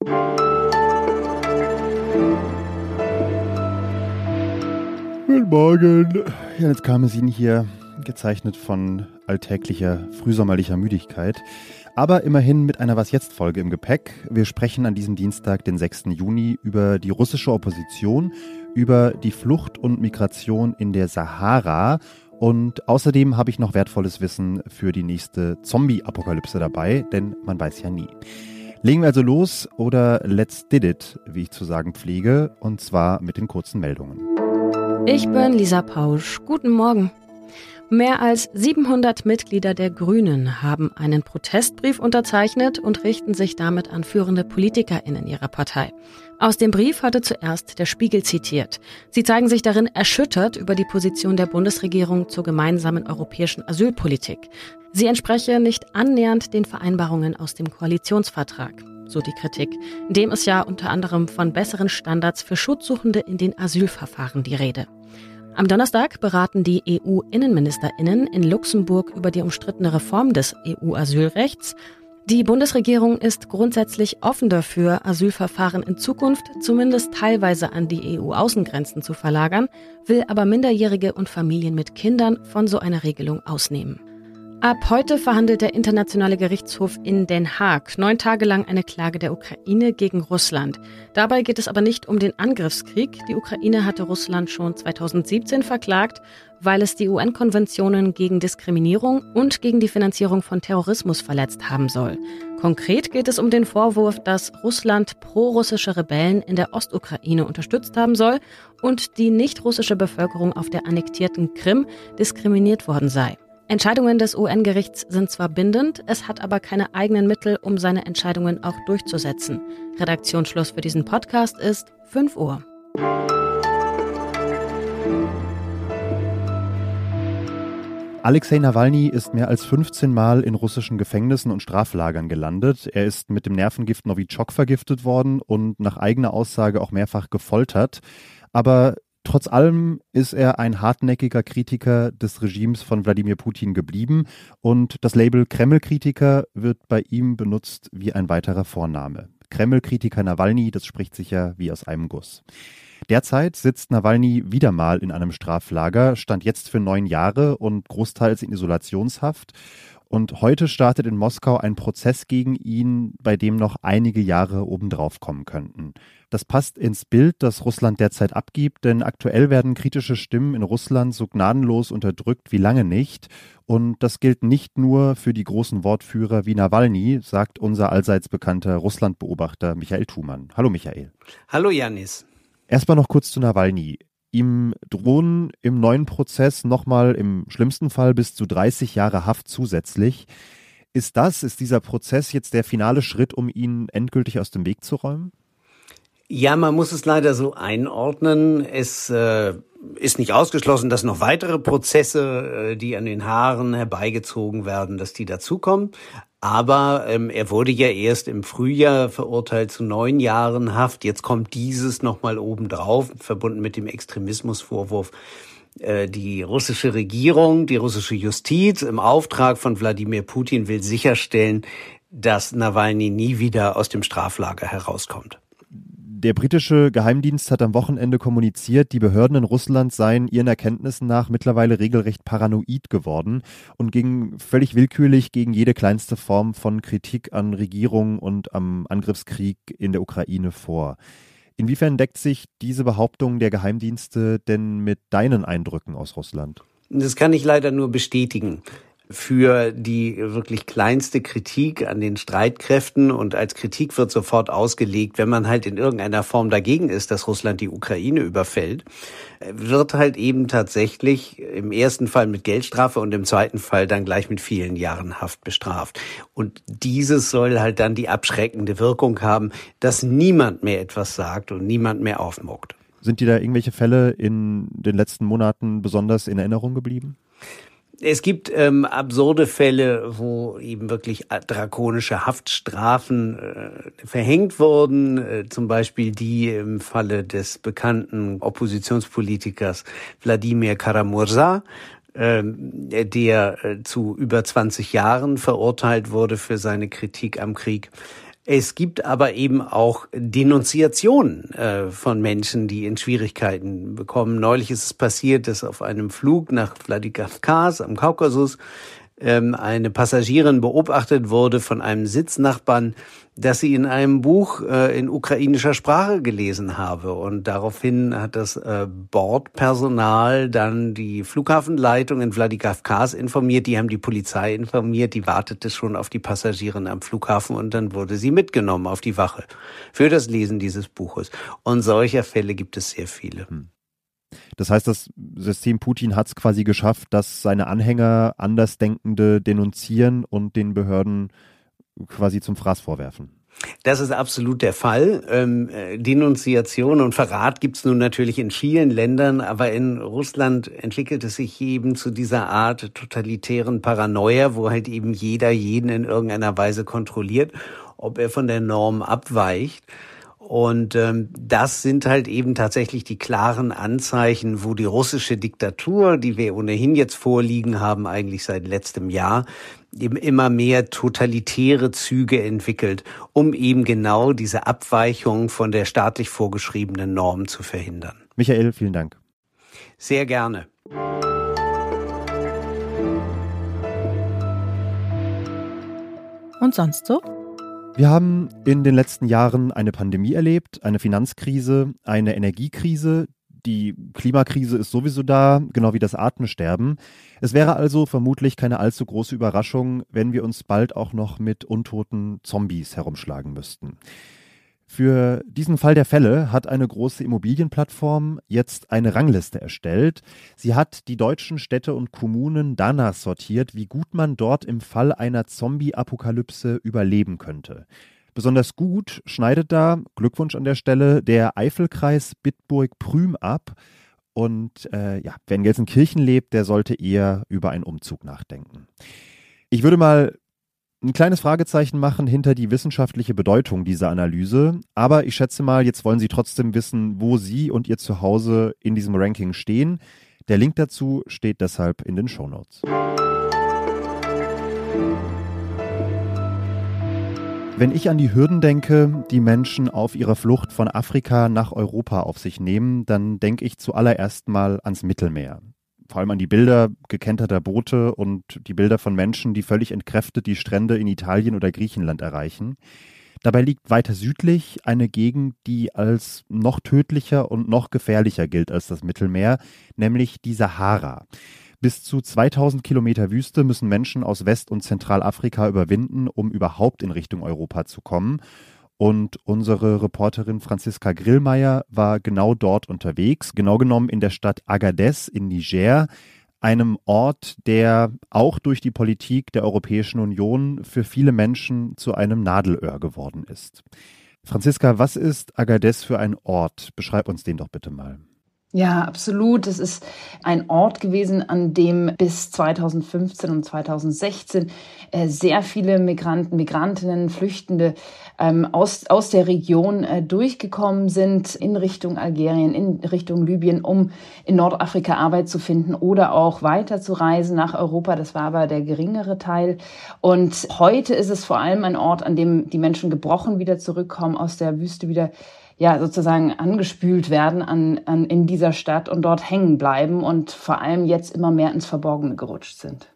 Guten Morgen. Janis Karmesin hier, gezeichnet von alltäglicher, frühsommerlicher Müdigkeit. Aber immerhin mit einer Was jetzt Folge im Gepäck. Wir sprechen an diesem Dienstag, den 6. Juni, über die russische Opposition, über die Flucht und Migration in der Sahara und außerdem habe ich noch wertvolles Wissen für die nächste Zombie-Apokalypse dabei, denn man weiß ja nie. Legen wir also los oder let's did it, wie ich zu sagen pflege, und zwar mit den kurzen Meldungen. Ich bin Lisa Pausch. Guten Morgen. Mehr als 700 Mitglieder der Grünen haben einen Protestbrief unterzeichnet und richten sich damit an führende PolitikerInnen ihrer Partei. Aus dem Brief hatte zuerst der Spiegel zitiert. Sie zeigen sich darin erschüttert über die Position der Bundesregierung zur gemeinsamen europäischen Asylpolitik. Sie entspreche nicht annähernd den Vereinbarungen aus dem Koalitionsvertrag so die Kritik, in dem ist ja unter anderem von besseren Standards für Schutzsuchende in den Asylverfahren die Rede. Am Donnerstag beraten die EU-Innenministerinnen in Luxemburg über die umstrittene Reform des EU-Asylrechts. Die Bundesregierung ist grundsätzlich offen dafür, Asylverfahren in Zukunft zumindest teilweise an die EU-Außengrenzen zu verlagern, will aber Minderjährige und Familien mit Kindern von so einer Regelung ausnehmen. Ab heute verhandelt der Internationale Gerichtshof in Den Haag neun Tage lang eine Klage der Ukraine gegen Russland. Dabei geht es aber nicht um den Angriffskrieg. Die Ukraine hatte Russland schon 2017 verklagt, weil es die UN-Konventionen gegen Diskriminierung und gegen die Finanzierung von Terrorismus verletzt haben soll. Konkret geht es um den Vorwurf, dass Russland prorussische Rebellen in der Ostukraine unterstützt haben soll und die nicht-russische Bevölkerung auf der annektierten Krim diskriminiert worden sei. Entscheidungen des UN-Gerichts sind zwar bindend, es hat aber keine eigenen Mittel, um seine Entscheidungen auch durchzusetzen. Redaktionsschluss für diesen Podcast ist 5 Uhr. Alexei Nawalny ist mehr als 15 Mal in russischen Gefängnissen und Straflagern gelandet. Er ist mit dem Nervengift Novichok vergiftet worden und nach eigener Aussage auch mehrfach gefoltert. Aber Trotz allem ist er ein hartnäckiger Kritiker des Regimes von Wladimir Putin geblieben und das Label Kreml-Kritiker wird bei ihm benutzt wie ein weiterer Vorname. Kreml-Kritiker Nawalny, das spricht sich ja wie aus einem Guss. Derzeit sitzt Nawalny wieder mal in einem Straflager, stand jetzt für neun Jahre und großteils in Isolationshaft. Und heute startet in Moskau ein Prozess gegen ihn, bei dem noch einige Jahre obendrauf kommen könnten. Das passt ins Bild, das Russland derzeit abgibt, denn aktuell werden kritische Stimmen in Russland so gnadenlos unterdrückt wie lange nicht. Und das gilt nicht nur für die großen Wortführer wie Nawalny, sagt unser allseits bekannter Russlandbeobachter Michael Thumann. Hallo Michael. Hallo Janis. Erstmal noch kurz zu Nawalny. Ihm drohen im neuen Prozess nochmal im schlimmsten Fall bis zu 30 Jahre Haft zusätzlich. Ist das, ist dieser Prozess jetzt der finale Schritt, um ihn endgültig aus dem Weg zu räumen? Ja, man muss es leider so einordnen. Es äh, ist nicht ausgeschlossen, dass noch weitere Prozesse, äh, die an den Haaren herbeigezogen werden, dass die dazukommen. Aber ähm, er wurde ja erst im Frühjahr verurteilt zu neun Jahren Haft. Jetzt kommt dieses nochmal obendrauf, verbunden mit dem Extremismusvorwurf. Äh, die russische Regierung, die russische Justiz im Auftrag von Wladimir Putin will sicherstellen, dass Nawalny nie wieder aus dem Straflager herauskommt. Der britische Geheimdienst hat am Wochenende kommuniziert, die Behörden in Russland seien ihren Erkenntnissen nach mittlerweile regelrecht paranoid geworden und gingen völlig willkürlich gegen jede kleinste Form von Kritik an Regierung und am Angriffskrieg in der Ukraine vor. Inwiefern deckt sich diese Behauptung der Geheimdienste denn mit deinen Eindrücken aus Russland? Das kann ich leider nur bestätigen für die wirklich kleinste Kritik an den Streitkräften und als Kritik wird sofort ausgelegt, wenn man halt in irgendeiner Form dagegen ist, dass Russland die Ukraine überfällt, wird halt eben tatsächlich im ersten Fall mit Geldstrafe und im zweiten Fall dann gleich mit vielen Jahren Haft bestraft. Und dieses soll halt dann die abschreckende Wirkung haben, dass niemand mehr etwas sagt und niemand mehr aufmuckt. Sind dir da irgendwelche Fälle in den letzten Monaten besonders in Erinnerung geblieben? Es gibt ähm, absurde Fälle, wo eben wirklich drakonische Haftstrafen äh, verhängt wurden, äh, zum Beispiel die im Falle des bekannten Oppositionspolitikers Wladimir Karamursa, äh, der äh, zu über 20 Jahren verurteilt wurde für seine Kritik am Krieg. Es gibt aber eben auch Denunziationen äh, von Menschen, die in Schwierigkeiten bekommen. Neulich ist es passiert, dass auf einem Flug nach Vladikavkaz am Kaukasus ähm, eine Passagierin beobachtet wurde von einem Sitznachbarn, dass sie in einem Buch äh, in ukrainischer Sprache gelesen habe. Und daraufhin hat das äh, Bordpersonal dann die Flughafenleitung in Vladikavkaz informiert, die haben die Polizei informiert, die wartete schon auf die Passagierin am Flughafen und dann wurde sie mitgenommen auf die Wache für das Lesen dieses Buches. Und solcher Fälle gibt es sehr viele. Hm. Das heißt, das System Putin hat es quasi geschafft, dass seine Anhänger Andersdenkende denunzieren und den Behörden quasi zum Fraß vorwerfen. Das ist absolut der Fall. Ähm, äh, Denunziation und Verrat gibt's nun natürlich in vielen Ländern, aber in Russland entwickelt es sich eben zu dieser Art totalitären Paranoia, wo halt eben jeder jeden in irgendeiner Weise kontrolliert, ob er von der Norm abweicht. Und ähm, das sind halt eben tatsächlich die klaren Anzeichen, wo die russische Diktatur, die wir ohnehin jetzt vorliegen haben, eigentlich seit letztem Jahr, eben immer mehr totalitäre Züge entwickelt, um eben genau diese Abweichung von der staatlich vorgeschriebenen Norm zu verhindern. Michael, vielen Dank. Sehr gerne. Und sonst so? Wir haben in den letzten Jahren eine Pandemie erlebt, eine Finanzkrise, eine Energiekrise. Die Klimakrise ist sowieso da, genau wie das Atemsterben. Es wäre also vermutlich keine allzu große Überraschung, wenn wir uns bald auch noch mit untoten Zombies herumschlagen müssten. Für diesen Fall der Fälle hat eine große Immobilienplattform jetzt eine Rangliste erstellt. Sie hat die deutschen Städte und Kommunen danach sortiert, wie gut man dort im Fall einer Zombie-Apokalypse überleben könnte. Besonders gut schneidet da, Glückwunsch an der Stelle, der Eifelkreis Bitburg-Prüm ab. Und äh, ja, wer in Gelsenkirchen lebt, der sollte eher über einen Umzug nachdenken. Ich würde mal ein kleines Fragezeichen machen hinter die wissenschaftliche Bedeutung dieser Analyse. Aber ich schätze mal, jetzt wollen Sie trotzdem wissen, wo Sie und Ihr Zuhause in diesem Ranking stehen. Der Link dazu steht deshalb in den Show Notes. Wenn ich an die Hürden denke, die Menschen auf ihrer Flucht von Afrika nach Europa auf sich nehmen, dann denke ich zuallererst mal ans Mittelmeer vor allem an die Bilder gekenterter Boote und die Bilder von Menschen, die völlig entkräftet die Strände in Italien oder Griechenland erreichen. Dabei liegt weiter südlich eine Gegend, die als noch tödlicher und noch gefährlicher gilt als das Mittelmeer, nämlich die Sahara. Bis zu 2000 Kilometer Wüste müssen Menschen aus West- und Zentralafrika überwinden, um überhaupt in Richtung Europa zu kommen. Und unsere Reporterin Franziska Grillmeier war genau dort unterwegs, genau genommen in der Stadt Agadez in Niger, einem Ort, der auch durch die Politik der Europäischen Union für viele Menschen zu einem Nadelöhr geworden ist. Franziska, was ist Agadez für ein Ort? Beschreib uns den doch bitte mal. Ja, absolut. Es ist ein Ort gewesen, an dem bis 2015 und 2016 äh, sehr viele Migranten, Migrantinnen, Flüchtende ähm, aus, aus der Region äh, durchgekommen sind in Richtung Algerien, in Richtung Libyen, um in Nordafrika Arbeit zu finden oder auch weiter zu reisen nach Europa. Das war aber der geringere Teil. Und heute ist es vor allem ein Ort, an dem die Menschen gebrochen wieder zurückkommen, aus der Wüste wieder ja sozusagen angespült werden an, an, in dieser Stadt und dort hängen bleiben und vor allem jetzt immer mehr ins Verborgene gerutscht sind.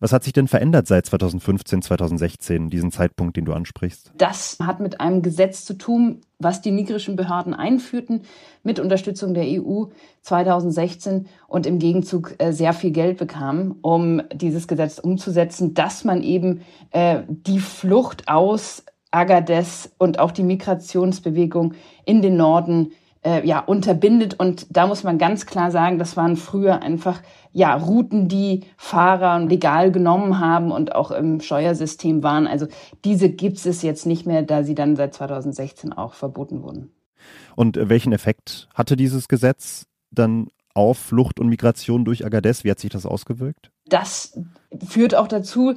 Was hat sich denn verändert seit 2015, 2016, diesen Zeitpunkt, den du ansprichst? Das hat mit einem Gesetz zu tun, was die nigerischen Behörden einführten, mit Unterstützung der EU 2016 und im Gegenzug äh, sehr viel Geld bekamen, um dieses Gesetz umzusetzen, dass man eben äh, die Flucht aus Agadez und auch die Migrationsbewegung in den Norden äh, ja unterbindet und da muss man ganz klar sagen, das waren früher einfach ja Routen, die Fahrer legal genommen haben und auch im Steuersystem waren. Also diese gibt es jetzt nicht mehr, da sie dann seit 2016 auch verboten wurden. Und welchen Effekt hatte dieses Gesetz dann auf Flucht und Migration durch Agadez? Wie hat sich das ausgewirkt? Das führt auch dazu,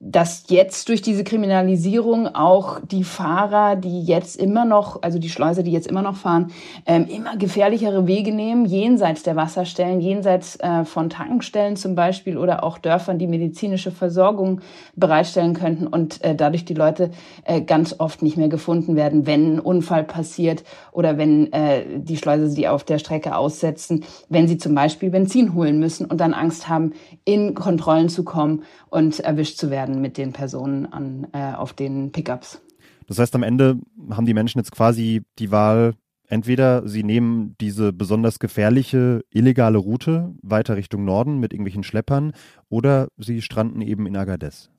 dass jetzt durch diese Kriminalisierung auch die Fahrer, die jetzt immer noch, also die Schleuser, die jetzt immer noch fahren, ähm, immer gefährlichere Wege nehmen, jenseits der Wasserstellen, jenseits äh, von Tankstellen zum Beispiel oder auch Dörfern, die medizinische Versorgung bereitstellen könnten und äh, dadurch die Leute äh, ganz oft nicht mehr gefunden werden, wenn ein Unfall passiert oder wenn äh, die Schleuser sie auf der Strecke aussetzen, wenn sie zum Beispiel Benzin holen müssen und dann Angst haben, in Kontrollen zu kommen und erwischt zu werden mit den Personen an, äh, auf den Pickups. Das heißt, am Ende haben die Menschen jetzt quasi die Wahl, entweder sie nehmen diese besonders gefährliche illegale Route weiter Richtung Norden mit irgendwelchen Schleppern oder sie stranden eben in Agadez.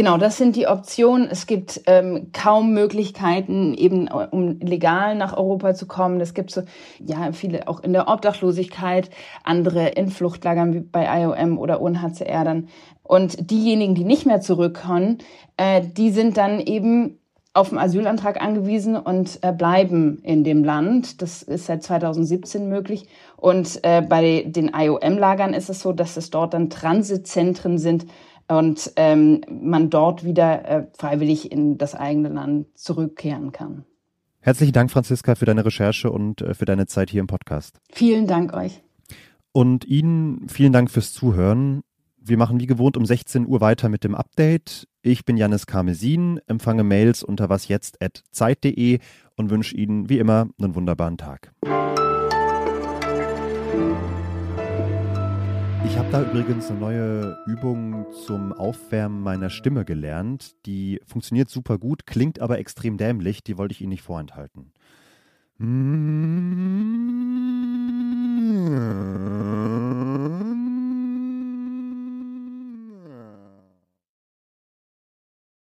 Genau, das sind die Optionen. Es gibt ähm, kaum Möglichkeiten, eben um legal nach Europa zu kommen. Es gibt so, ja, viele auch in der Obdachlosigkeit, andere in Fluchtlagern wie bei IOM oder UNHCR dann. Und diejenigen, die nicht mehr zurückkommen, äh, die sind dann eben auf den Asylantrag angewiesen und äh, bleiben in dem Land. Das ist seit 2017 möglich. Und äh, bei den IOM-Lagern ist es so, dass es dort dann Transitzentren sind, und ähm, man dort wieder äh, freiwillig in das eigene Land zurückkehren kann. Herzlichen Dank, Franziska, für deine Recherche und äh, für deine Zeit hier im Podcast. Vielen Dank euch. Und Ihnen vielen Dank fürs Zuhören. Wir machen wie gewohnt um 16 Uhr weiter mit dem Update. Ich bin Janis Karmesin, empfange Mails unter wasjetzt.zeit.de und wünsche Ihnen wie immer einen wunderbaren Tag. Ich habe da übrigens eine neue Übung zum Aufwärmen meiner Stimme gelernt. Die funktioniert super gut, klingt aber extrem dämlich. Die wollte ich Ihnen nicht vorenthalten. Mmh.